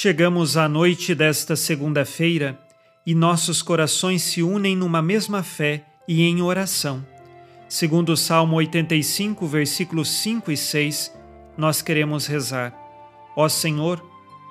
Chegamos à noite desta segunda-feira e nossos corações se unem numa mesma fé e em oração. Segundo o Salmo 85, versículos 5 e 6, nós queremos rezar: Ó Senhor,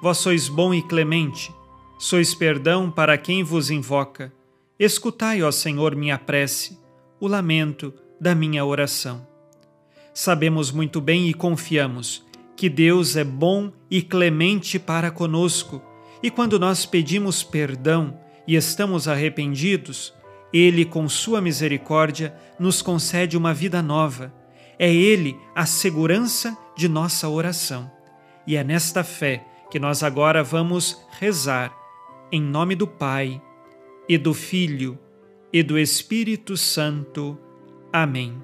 vós sois bom e clemente, sois perdão para quem vos invoca. Escutai, ó Senhor, minha prece, o lamento da minha oração. Sabemos muito bem e confiamos que Deus é bom e clemente para conosco, e quando nós pedimos perdão, e estamos arrependidos, Ele, com Sua misericórdia, nos concede uma vida nova. É Ele a segurança de nossa oração. E é nesta fé que nós agora vamos rezar, em nome do Pai, e do Filho, e do Espírito Santo. Amém.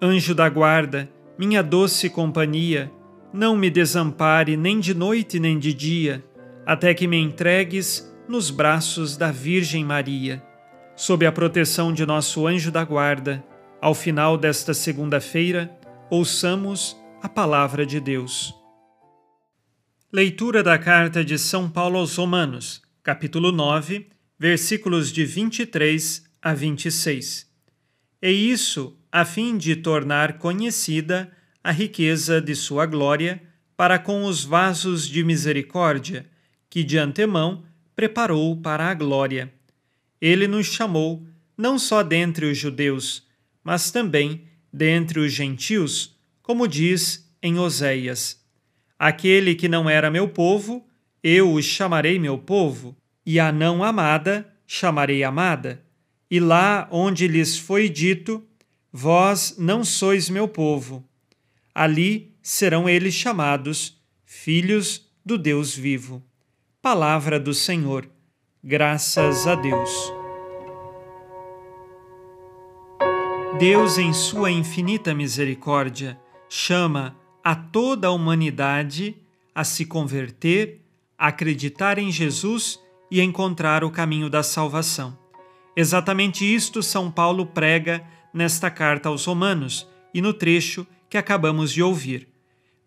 Anjo da guarda, minha doce companhia, não me desampare nem de noite nem de dia, até que me entregues nos braços da Virgem Maria. Sob a proteção de nosso anjo da guarda, ao final desta segunda-feira, ouçamos a palavra de Deus. Leitura da carta de São Paulo aos Romanos, capítulo 9, versículos de 23 a 26. E isso a fim de tornar conhecida a riqueza de sua glória para com os vasos de misericórdia, que de antemão preparou para a glória. Ele nos chamou não só dentre os judeus, mas também dentre os gentios, como diz em Oséias: Aquele que não era meu povo, eu o chamarei meu povo, e a não amada chamarei amada. E lá onde lhes foi dito: Vós não sois meu povo, ali serão eles chamados filhos do Deus vivo. Palavra do Senhor. Graças a Deus. Deus, em sua infinita misericórdia, chama a toda a humanidade a se converter, acreditar em Jesus e encontrar o caminho da salvação. Exatamente isto São Paulo prega nesta carta aos Romanos e no trecho que acabamos de ouvir.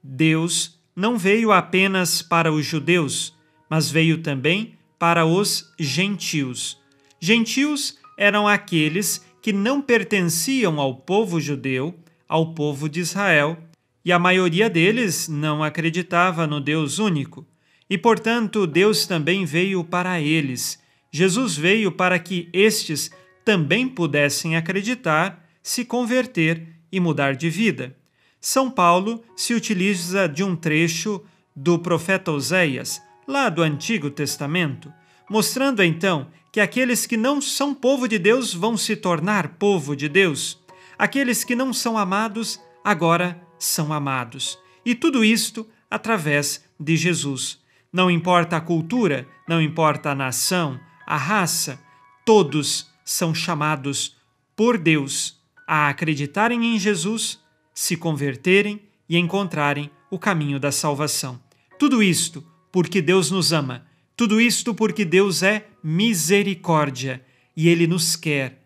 Deus não veio apenas para os judeus, mas veio também para os gentios. Gentios eram aqueles que não pertenciam ao povo judeu, ao povo de Israel, e a maioria deles não acreditava no Deus único. E, portanto, Deus também veio para eles. Jesus veio para que estes também pudessem acreditar, se converter e mudar de vida. São Paulo se utiliza de um trecho do profeta Oséias, lá do Antigo Testamento, mostrando então que aqueles que não são povo de Deus vão se tornar povo de Deus. Aqueles que não são amados agora são amados. E tudo isto através de Jesus. Não importa a cultura, não importa a nação, a raça, todos são chamados por Deus a acreditarem em Jesus, se converterem e encontrarem o caminho da salvação. Tudo isto porque Deus nos ama. Tudo isto porque Deus é misericórdia e Ele nos quer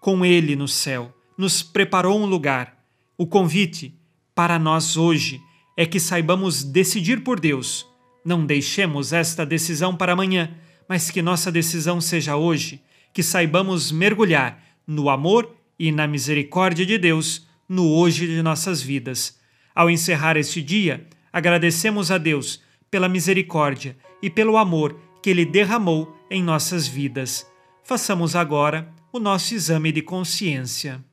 com Ele no céu. Nos preparou um lugar. O convite para nós hoje é que saibamos decidir por Deus. Não deixemos esta decisão para amanhã, mas que nossa decisão seja hoje, que saibamos mergulhar no amor e na misericórdia de Deus no hoje de nossas vidas. Ao encerrar este dia, agradecemos a Deus pela misericórdia e pelo amor que Ele derramou em nossas vidas. Façamos agora o nosso exame de consciência.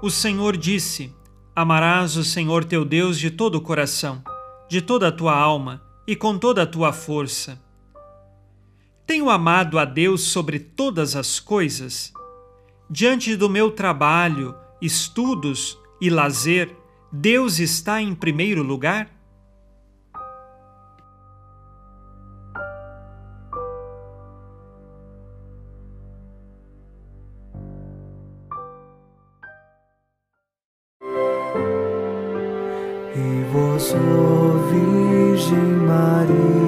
O Senhor disse: Amarás o Senhor teu Deus de todo o coração, de toda a tua alma e com toda a tua força. Tenho amado a Deus sobre todas as coisas? Diante do meu trabalho, estudos e lazer, Deus está em primeiro lugar? E vós, Virgem Maria